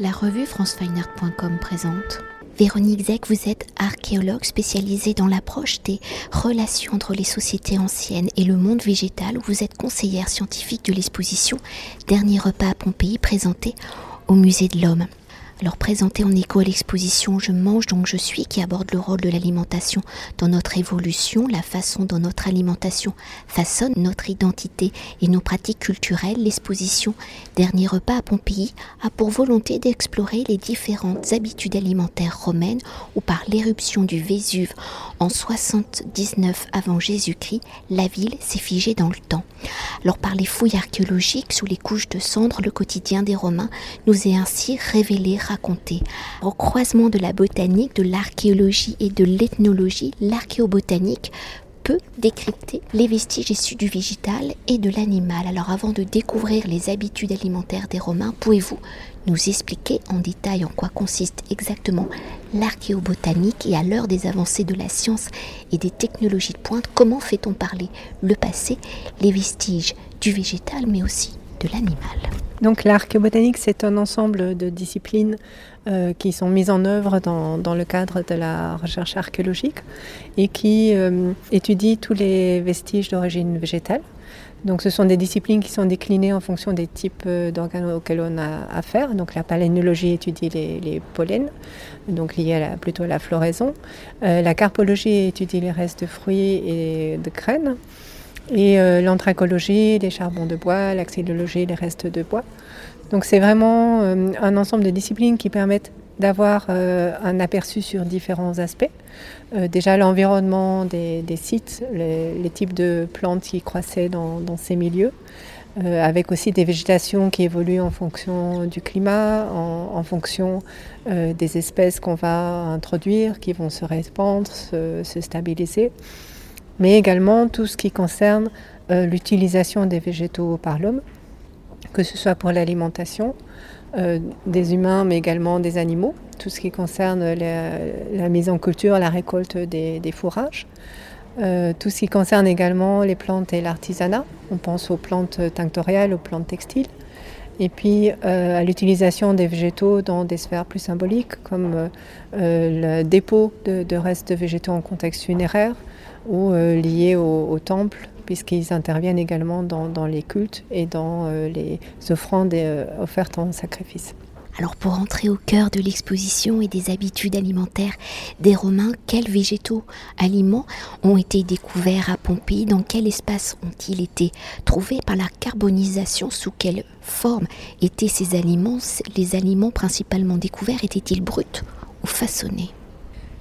La revue francefineart.com présente. Véronique Zeck, vous êtes archéologue spécialisée dans l'approche des relations entre les sociétés anciennes et le monde végétal. Vous êtes conseillère scientifique de l'exposition Dernier repas à Pompéi présentée au Musée de l'Homme. Alors présenté en écho à l'exposition Je mange donc je suis qui aborde le rôle de l'alimentation dans notre évolution, la façon dont notre alimentation façonne notre identité et nos pratiques culturelles, l'exposition Dernier repas à Pompéi a pour volonté d'explorer les différentes habitudes alimentaires romaines où par l'éruption du Vésuve en 79 avant Jésus-Christ, la ville s'est figée dans le temps. Alors par les fouilles archéologiques sous les couches de cendres, le quotidien des Romains nous est ainsi révélé Au croisement de la botanique, de l'archéologie et de l'ethnologie, l'archéobotanique peut décrypter les vestiges issus du végétal et de l'animal. Alors avant de découvrir les habitudes alimentaires des Romains, pouvez-vous nous expliquer en détail en quoi consiste exactement l'archéobotanique et à l'heure des avancées de la science et des technologies de pointe, comment fait-on parler le passé, les vestiges du végétal mais aussi de l'animal donc l'archéobotanique, c'est un ensemble de disciplines euh, qui sont mises en œuvre dans, dans, le cadre de la recherche archéologique et qui euh, étudient tous les vestiges d'origine végétale. Donc ce sont des disciplines qui sont déclinées en fonction des types euh, d'organes auxquels on a affaire. Donc la palénologie étudie les, les pollens, donc liés à la, plutôt à la floraison. la carpologie étudie les restes de fruits et de graines. Et euh, l'anthracologie, les charbons de bois, la les restes de bois. Donc c'est vraiment euh, un ensemble de disciplines qui permettent d'avoir euh, un aperçu sur différents aspects. déjà l'environnement des, sites, les, types de plantes qui croissaient dans, ces milieux, avec aussi des végétations qui évoluent en fonction du climat, en, fonction des espèces qu'on va introduire, qui vont se répandre, se stabiliser mais également tout ce qui concerne euh, l'utilisation des végétaux par l'homme, que ce soit pour l'alimentation euh, des humains, mais également des animaux, tout ce qui concerne la, mise en culture, la récolte des, fourrages. Euh, tout ce qui concerne également les plantes et l'artisanat. On pense aux plantes tinctoriales, aux plantes textiles. Et puis à l'utilisation des végétaux dans des sphères plus symboliques, comme le dépôt de, de, restes végétaux en contexte funéraire, ou euh, liés au, temple, puisqu'ils interviennent également dans, les cultes et dans euh, les offrandes euh, offertes en sacrifice. Alors pour entrer au cœur de l'exposition et des habitudes alimentaires des Romains, quels végétaux aliments ont été découverts à Pompéi? Dans quel espace ont-ils été trouvés par la carbonisation? Sous quelle forme étaient ces aliments? Les aliments principalement découverts étaient-ils bruts ou façonnés?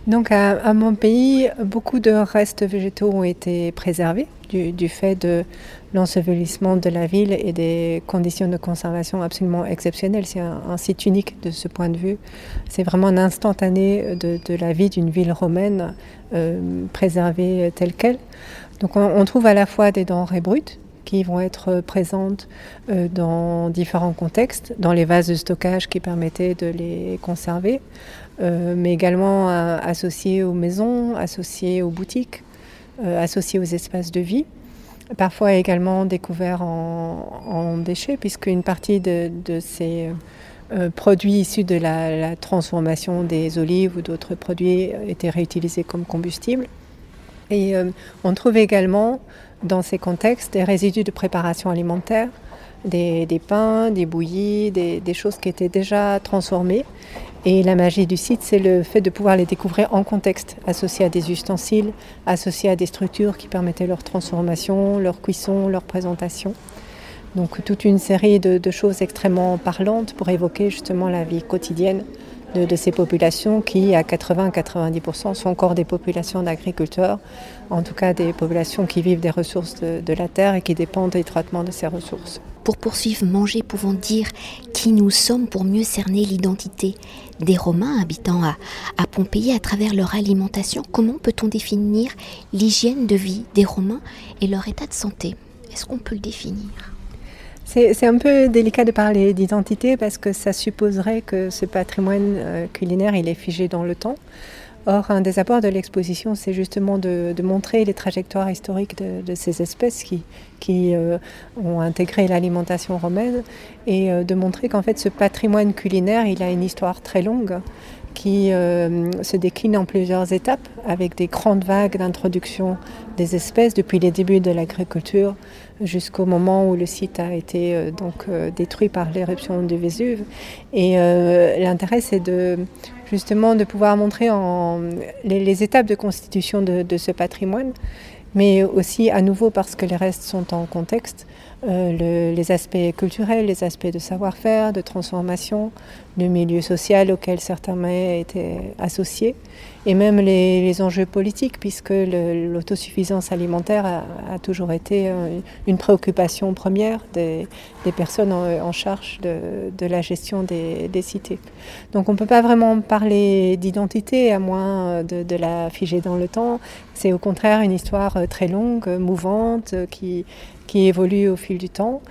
Donc à, mon pays, beaucoup de restes végétaux ont été préservés du, fait de l'ensevelissement de la ville et des conditions de conservation absolument exceptionnelles. C'est un, site unique de ce point de vue. C'est vraiment un instantané de, la vie d'une ville romaine euh, préservée telle qu'elle. Donc on, trouve à la fois des denrées brutes qui vont être présentes euh, dans différents contextes, dans les vases de stockage qui permettaient de les conserver, mais également euh, associés aux maisons, associés aux boutiques, associés aux espaces de vie. Parfois également découverts en, déchets, puisque une partie de, ces produits issus de la, transformation des olives ou d'autres produits étaient réutilisés comme combustible. Et on trouve également dans ces contextes des résidus de préparation alimentaire, des, pains, des bouillies, des, choses qui étaient déjà transformées. Et la magie du site, c'est le fait de pouvoir les découvrir en contexte, associés à des ustensiles, associés à des structures qui permettaient leur transformation, leur cuisson, leur présentation. Donc toute une série de choses extrêmement parlantes pour évoquer justement la vie quotidienne de, ces populations qui, à 80-90%, sont encore des populations d'agriculteurs, en tout cas des populations qui vivent des ressources de, la terre et qui dépendent étroitement de ces ressources. Pour poursuivre Manger, pouvons dire qui nous sommes pour mieux cerner l'identité des Romains habitant à, à Pompéi à travers leur alimentation. Comment peut-on définir l'hygiène de vie des Romains et leur état de santé? Est-ce qu'on peut le définir? C'est un peu délicat de parler d'identité parce que ça supposerait que ce patrimoine euh, culinaire, il est figé dans le temps. Or, un des apports de l'exposition, c'est justement de, montrer les trajectoires historiques de, ces espèces qui, euh, ont intégré l'alimentation romaine et euh, de montrer qu'en fait ce patrimoine culinaire, il a une histoire très longue qui euh, se décline en plusieurs étapes avec des grandes vagues d'introduction des espèces depuis les débuts de l'agriculture jusqu'au moment où le site a été euh, donc euh, détruit par l'éruption du Vésuve. Et l'intérêt, c'est de justement de pouvoir montrer les, étapes de constitution de, ce patrimoine, mais aussi à nouveau parce que les restes sont en contexte, euh, les aspects culturels, les aspects de savoir-faire, de transformation, le milieu social auquel certains mets étaient associés, et même les, enjeux politiques, puisque l'autosuffisance alimentaire a, toujours été euh, une préoccupation première des, personnes en, charge de, la gestion des, cités. Donc on ne peut pas vraiment parler d'identité à moins de, la figer dans le temps. C'est au contraire une histoire très longue, mouvante, qui qui évolue au fil du temps.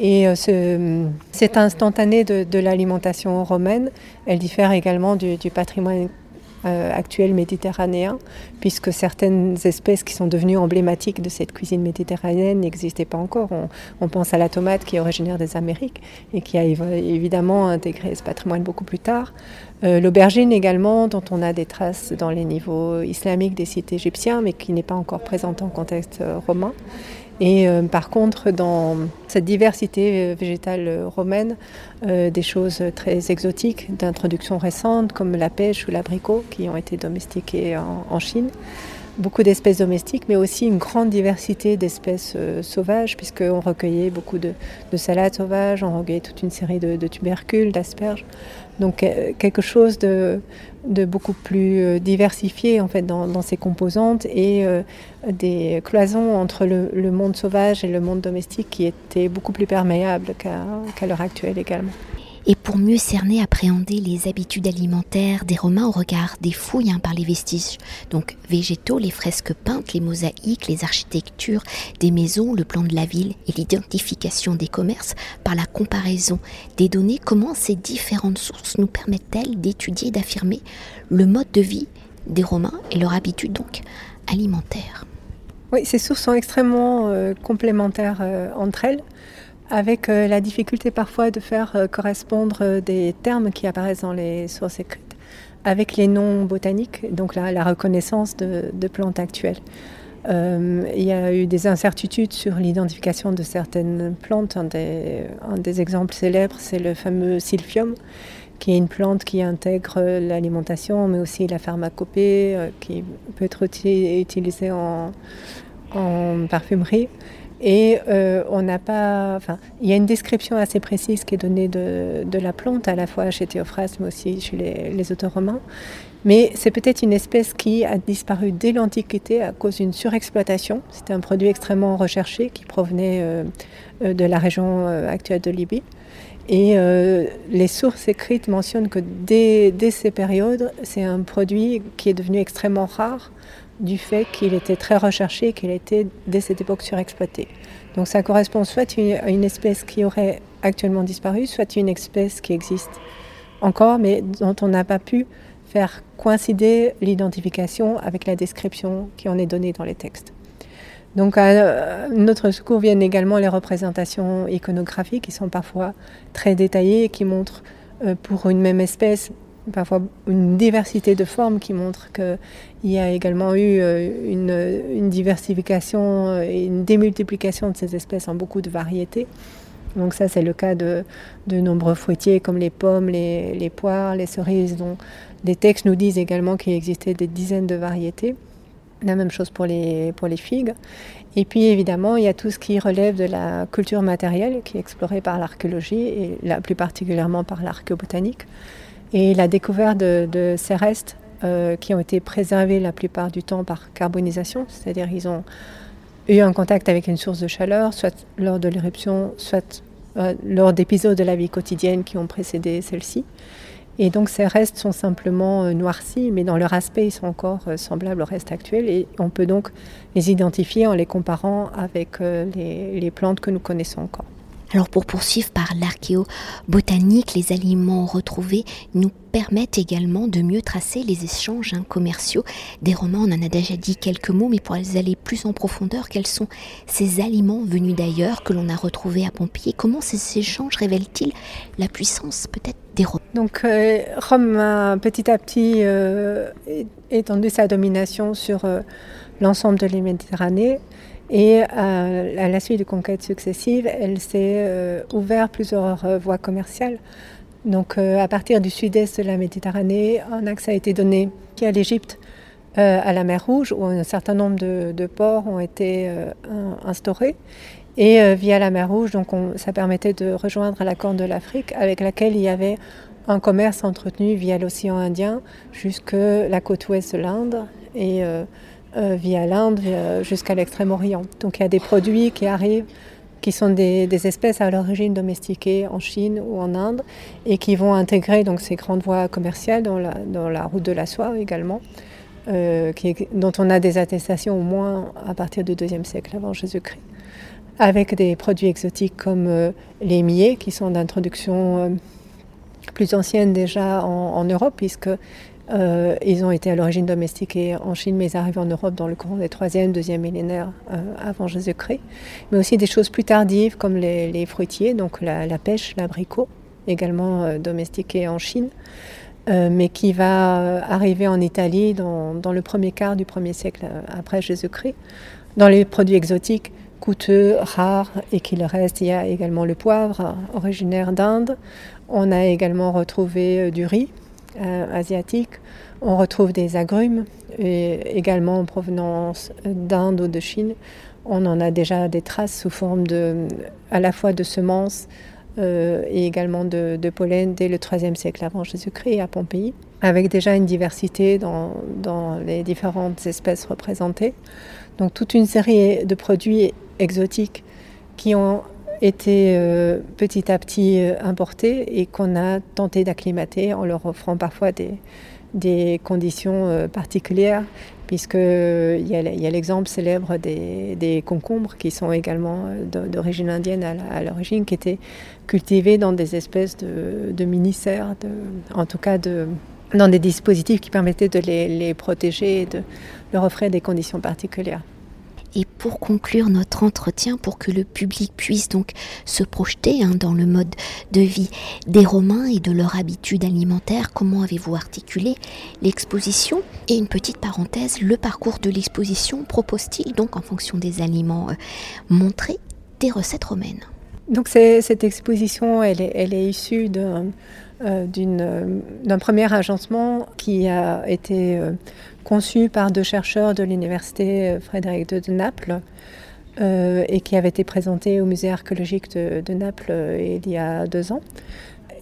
Et euh, ce, cette instantanée de, l'alimentation romaine, elle diffère également du, patrimoine euh, actuel méditerranéen, puisque certaines espèces qui sont devenues emblématiques de cette cuisine méditerranéenne n'existaient pas encore. On, pense à la tomate qui est originaire des Amériques et qui a évidemment intégré ce patrimoine beaucoup plus tard. Euh, l'aubergine également, dont on a des traces dans les niveaux islamiques des sites égyptiens, mais qui n'est pas encore présente en contexte romain. Et euh, par contre, dans cette diversité euh, végétale euh, romaine, des choses très exotiques d'introduction récente, comme la pêche ou l'abricot, qui ont été domestiquées en, Chine. Beaucoup d'espèces domestiques, mais aussi une grande diversité d'espèces sauvages, puisqu'on recueillait beaucoup de, salades sauvages, on recueillait toute une série de tubercules, d'asperges. Donc quelque chose de, de beaucoup plus euh, diversifié en fait dans, ses composantes et euh, des cloisons entre le, monde sauvage et le monde domestique qui étaient beaucoup plus perméables qu'à l'heure actuelle également et pour mieux cerner, appréhender les habitudes alimentaires des Romains au regard des fouilles hein, par les vestiges, donc végétaux, les fresques peintes, les mosaïques, les architectures des maisons, le plan de la ville et l'identification des commerces par la comparaison des données, comment ces différentes sources nous permettent-elles d'étudier d'affirmer le mode de vie des Romains et leur habitude donc alimentaire? Oui, ces sources sont extrêmement euh, complémentaires euh, entre elles avec euh, la difficulté parfois de faire euh, correspondre euh, des termes qui apparaissent dans les sources écrites avec les noms botaniques, donc la, reconnaissance de, plantes actuelles. il y a eu des incertitudes sur l'identification de certaines plantes. Un des, exemples célèbres, c'est le fameux silphium, qui est une plante qui intègre l'alimentation, mais aussi la pharmacopée, qui peut être utilisée en parfumerie. Et euh, on n'a pas. Enfin, il y a une description assez précise qui est donnée de, de la plante, à la fois chez Théophraste, mais aussi chez les, les auteurs romains. Mais c'est peut-être une espèce qui a disparu dès l'Antiquité à cause d'une surexploitation. C'était un produit extrêmement recherché qui provenait euh, euh de la région actuelle de Libye. Et les sources écrites mentionnent que dès, dès ces périodes, c'est un produit qui est devenu extrêmement rare du fait qu'il était très recherché et qu'il était dès cette époque surexploité. Donc ça correspond soit à une espèce qui aurait actuellement disparu, soit à une espèce qui existe encore, mais dont on n'a pas pu faire coïncider l'identification avec la description qui en est donnée dans les textes. Donc à notre secours viennent également les représentations iconographiques qui sont parfois très détaillées et qui montrent euh, pour une même espèce parfois une diversité de formes qui montre qu'il y a également eu euh, une, diversification et une démultiplication de ces espèces en beaucoup de variétés. Donc ça, c'est le cas de, nombreux fruitiers comme les pommes, les, poires, les cerises, dont les textes nous disent également qu'il existait des dizaines de variétés. La même chose pour les, pour figues. Et puis évidemment, il y a tout ce qui relève de la culture matérielle qui est explorée par l'archéologie et là, plus particulièrement par l'archéobotanique. Et la découverte de, ces restes euh, qui ont été préservés la plupart du temps par carbonisation, c'est-à-dire ils ont eu un contact avec une source de chaleur, soit lors de l'éruption, soit euh, lors d'épisodes de la vie quotidienne qui ont précédé celle-ci. Et donc ces restes sont simplement euh, noircis, mais dans leur aspect, ils sont encore semblables aux restes actuels. Et on peut donc les identifier en les comparant avec les plantes que nous connaissons encore. Alors pour poursuivre par l'archéobotanique, les aliments retrouvés nous permettent également de mieux tracer les échanges hein, commerciaux des Romains. On en a déjà dit quelques mots, mais pour aller plus en profondeur, quels sont ces aliments venus d'ailleurs que l'on a retrouvés à Pompéi Comment ces échanges révèlent-ils la puissance peut-être des Romains Donc euh, Rome a petit à petit euh, étendu sa domination sur euh, l'ensemble de la Méditerranée. Et euh, à, la suite de conquêtes successives, elle s'est euh, ouvert plusieurs euh, voies commerciales. Donc à partir du sud-est de la Méditerranée, un axe a été donné à l'Égypte, à la mer Rouge, où un certain nombre de, ports ont été instaurés. Et via la mer Rouge, donc ça permettait de rejoindre la Corne de l'Afrique, avec laquelle il y avait un commerce entretenu via l'océan Indien jusque la côte ouest de l'Inde. Et euh, via l'Inde jusqu'à l'Extrême-Orient. Donc il y a des produits qui arrivent qui sont des, espèces à l'origine domestiquées en Chine ou en Inde et qui vont intégrer donc ces grandes voies commerciales dans la, route de la soie également, euh, dont on a des attestations au moins à partir du deuxième siècle avant Jésus-Christ, avec des produits exotiques comme euh, les millet qui sont d'introduction plus ancienne déjà en Europe puisque euh, ils ont été à l'origine domestiqués en Chine, mais ils arrivent en Europe dans le courant des 3e, 2e millénaires euh, avant Jésus-Christ. Mais aussi des choses plus tardives comme les, fruitiers, donc la, pêche, l'abricot, également euh, domestiqué en Chine, mais qui va arriver en Italie dans, dans, le premier quart du 1er siècle après Jésus-Christ. Dans les produits exotiques, coûteux, rares et qu'il reste, il y a également le poivre, originaire d'Inde. On a également retrouvé du riz, euh, asiatique. On retrouve des agrumes, également en provenance d'Inde ou de Chine. On en a déjà des traces sous forme de, à la fois de semences euh, et également de, pollen dès le IIIe siècle avant Jésus-Christ à Pompéi, avec déjà une diversité dans, dans, les différentes espèces représentées. Donc toute une série de produits exotiques qui ont été euh, petit à petit euh, importés et qu'on a tenté d'acclimater en leur offrant parfois des, des conditions euh, particulières, puisqu'il y a, l'exemple célèbre des, des, concombres qui sont également d'origine indienne à l'origine, qui étaient cultivés dans des espèces de, de mini-serres, en tout cas de, dans des dispositifs qui permettaient de les, les protéger et de leur offrir des conditions particulières. Pour conclure notre entretien, pour que le public puisse donc se projeter hein, dans le mode de vie des Romains et de leur habitude alimentaire, comment avez-vous articulé l'exposition? Et une petite parenthèse, le parcours de l'exposition propose-t-il donc en fonction des aliments euh, montrés des recettes romaines? Donc cette exposition, elle est, est issue d'un d'un premier agencement qui a été euh, conçu par deux chercheurs de l'université euh, Frédéric II de Naples euh, et qui avait été présenté au musée archéologique de, Naples euh, il y a deux ans.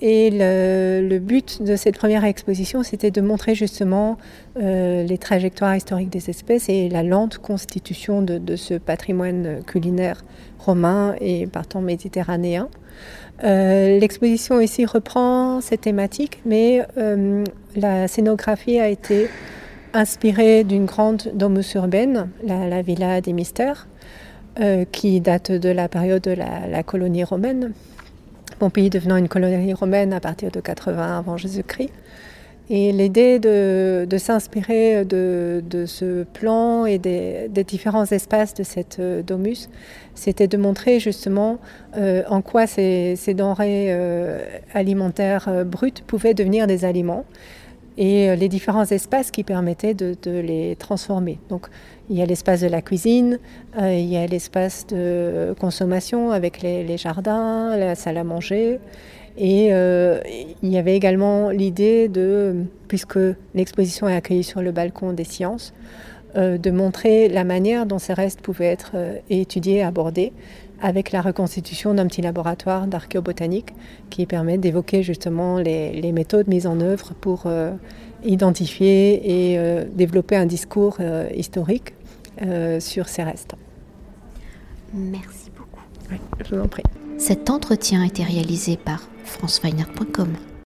Et le, but de cette première exposition, c'était de montrer justement les trajectoires historiques des espèces et la lente constitution de, ce patrimoine culinaire romain et partant méditerranéen. L'exposition ici reprend cette thématique, mais la scénographie a été inspiré d'une grande domus urbaine, la, Villa des Mystères, euh, qui date de la période de la, colonie romaine. Pompéi devenant une colonie romaine à partir de 80 avant Jésus-Christ. Et l'idée de, s'inspirer de, ce plan et des, différents espaces de cette euh, domus, c'était de montrer justement euh, en quoi ces, denrées alimentaires brutes pouvaient devenir des aliments et euh, les différents espaces qui permettaient de, les transformer. Donc il y a l'espace de la cuisine, euh, il y a l'espace de consommation avec les, jardins, la salle à manger. Et euh, il y avait également l'idée de, puisque l'exposition est accueillie sur le balcon des sciences, de montrer la manière dont ces restes pouvaient être étudiés, abordés, avec la reconstitution d'un petit laboratoire d'archéobotanique qui permet d'évoquer justement les, méthodes mises en œuvre pour euh, identifier et euh, développer un discours euh, historique sur ces restes. Merci beaucoup. je vous en prie. Cet entretien a été réalisé par franceweiner.com.